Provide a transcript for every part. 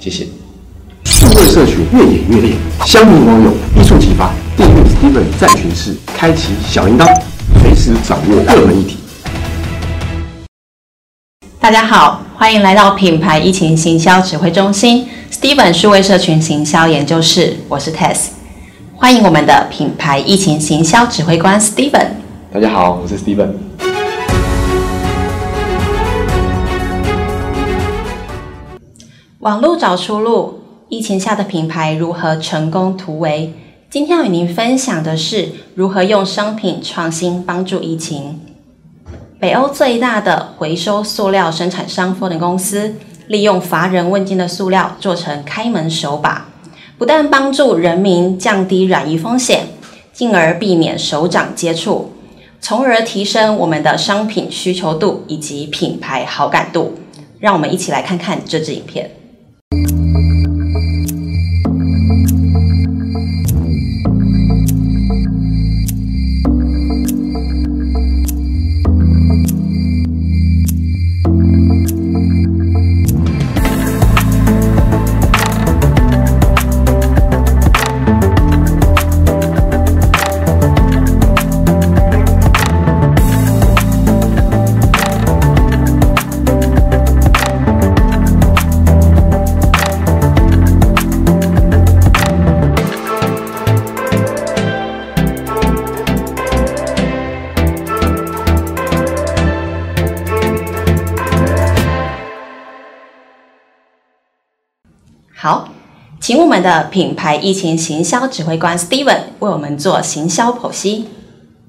谢谢。数位社群越演越烈，乡民网友一触即发。订阅 Steven 战群室，开启小铃铛，随时掌握热门议题。大家好，欢迎来到品牌疫情行销指挥中心 Steven 数位社群行销研究室，我是 Tess。欢迎我们的品牌疫情行销指挥官 Steven。大家好，我是 Steven。网络找出路，疫情下的品牌如何成功突围？今天要与您分享的是如何用商品创新帮助疫情。北欧最大的回收塑料生产商 f o r 公司，利用乏人问津的塑料做成开门手把，不但帮助人民降低染疫风险，进而避免手掌接触，从而提升我们的商品需求度以及品牌好感度。让我们一起来看看这支影片。请我们的品牌疫情行销指挥官 Steven 为我们做行销剖析。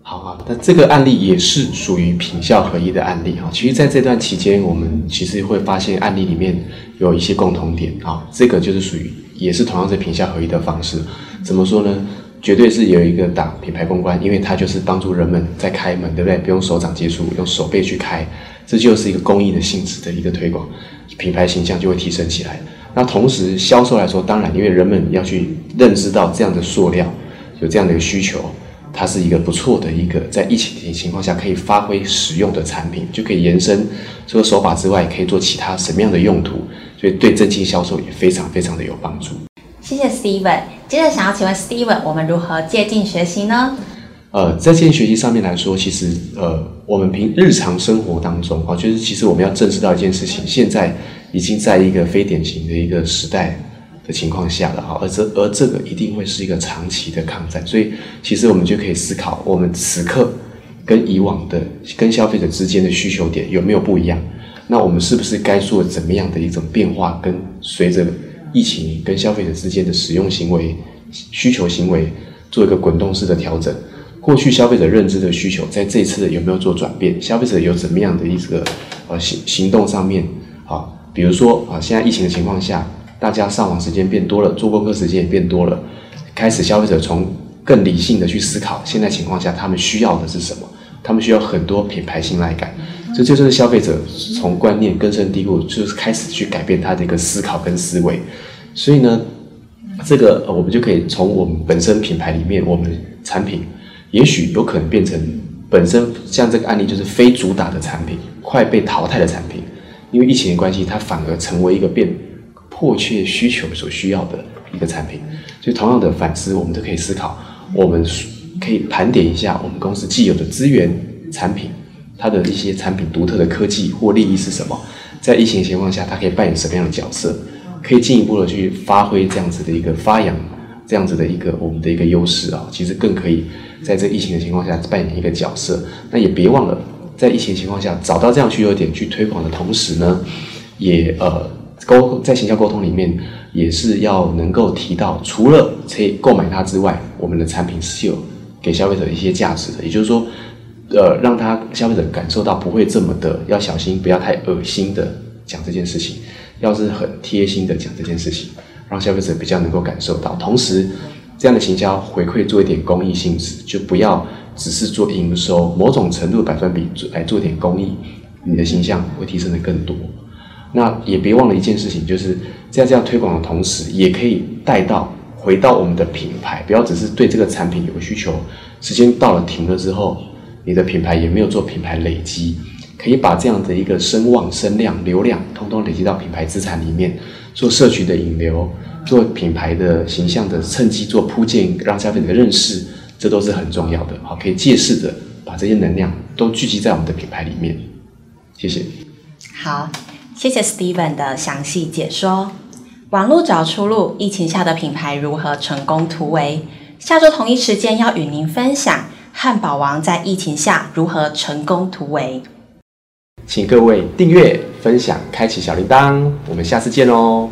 好啊，那这个案例也是属于品效合一的案例哈。其实，在这段期间，我们其实会发现案例里面有一些共同点啊。这个就是属于也是同样是品效合一的方式。怎么说呢？绝对是有一个打品牌公关，因为它就是帮助人们在开门，对不对？不用手掌接触，用手背去开，这就是一个公益的性质的一个推广，品牌形象就会提升起来。那同时，销售来说，当然，因为人们要去认知到这样的塑料有这样的一个需求，它是一个不错的一个在疫情情况下可以发挥使用的产品，就可以延伸除了手法之外，可以做其他什么样的用途，所以对增进销售也非常非常的有帮助。谢谢 Steven。接着想要请问 Steven，我们如何借鉴学习呢？呃，在这件学习上面来说，其实呃，我们平日常生活当中啊，就是其实我们要正视到一件事情，现在已经在一个非典型的一个时代的情况下了哈，而这而这个一定会是一个长期的抗战，所以其实我们就可以思考，我们此刻跟以往的跟消费者之间的需求点有没有不一样？那我们是不是该做怎么样的一种变化？跟随着疫情跟消费者之间的使用行为、需求行为做一个滚动式的调整？过去消费者认知的需求，在这次有没有做转变？消费者有怎么样的一个呃行行动上面啊？比如说啊，现在疫情的情况下，大家上网时间变多了，做功课时间也变多了，开始消费者从更理性的去思考，现在情况下他们需要的是什么？他们需要很多品牌信赖感，所以这就是消费者从观念根深蒂固，就是开始去改变他的一个思考跟思维。所以呢，这个我们就可以从我们本身品牌里面，我们产品。也许有可能变成本身像这个案例就是非主打的产品，快被淘汰的产品，因为疫情的关系，它反而成为一个变迫切需求所需要的一个产品。所以同样的反思，我们都可以思考，我们可以盘点一下我们公司既有的资源、产品，它的一些产品独特的科技或利益是什么，在疫情情况下，它可以扮演什么样的角色，可以进一步的去发挥这样子的一个发扬。这样子的一个我们的一个优势啊，其实更可以在这疫情的情况下扮演一个角色。那也别忘了，在疫情情况下找到这样需求点去推广的同时呢，也呃沟在行销沟通里面也是要能够提到，除了可以购买它之外，我们的产品是有给消费者一些价值的。也就是说，呃，让他消费者感受到不会这么的要小心，不要太恶心的讲这件事情，要是很贴心的讲这件事情。让消费者比较能够感受到，同时这样的行销回馈做一点公益性质，就不要只是做营收，某种程度百分比来做点公益，你的形象会提升的更多。那也别忘了一件事情，就是在这样推广的同时，也可以带到回到我们的品牌，不要只是对这个产品有个需求，时间到了停了之后，你的品牌也没有做品牌累积，可以把这样的一个声望、声量、流量，通通累积到品牌资产里面。做社群的引流，做品牌的形象的趁机做铺建，让消费者认识，这都是很重要的。好，可以借势的把这些能量都聚集在我们的品牌里面。谢谢。好，谢谢 Steven 的详细解说。网络找出路，疫情下的品牌如何成功突围？下周同一时间要与您分享汉堡王在疫情下如何成功突围。请各位订阅、分享、开启小铃铛，我们下次见哦。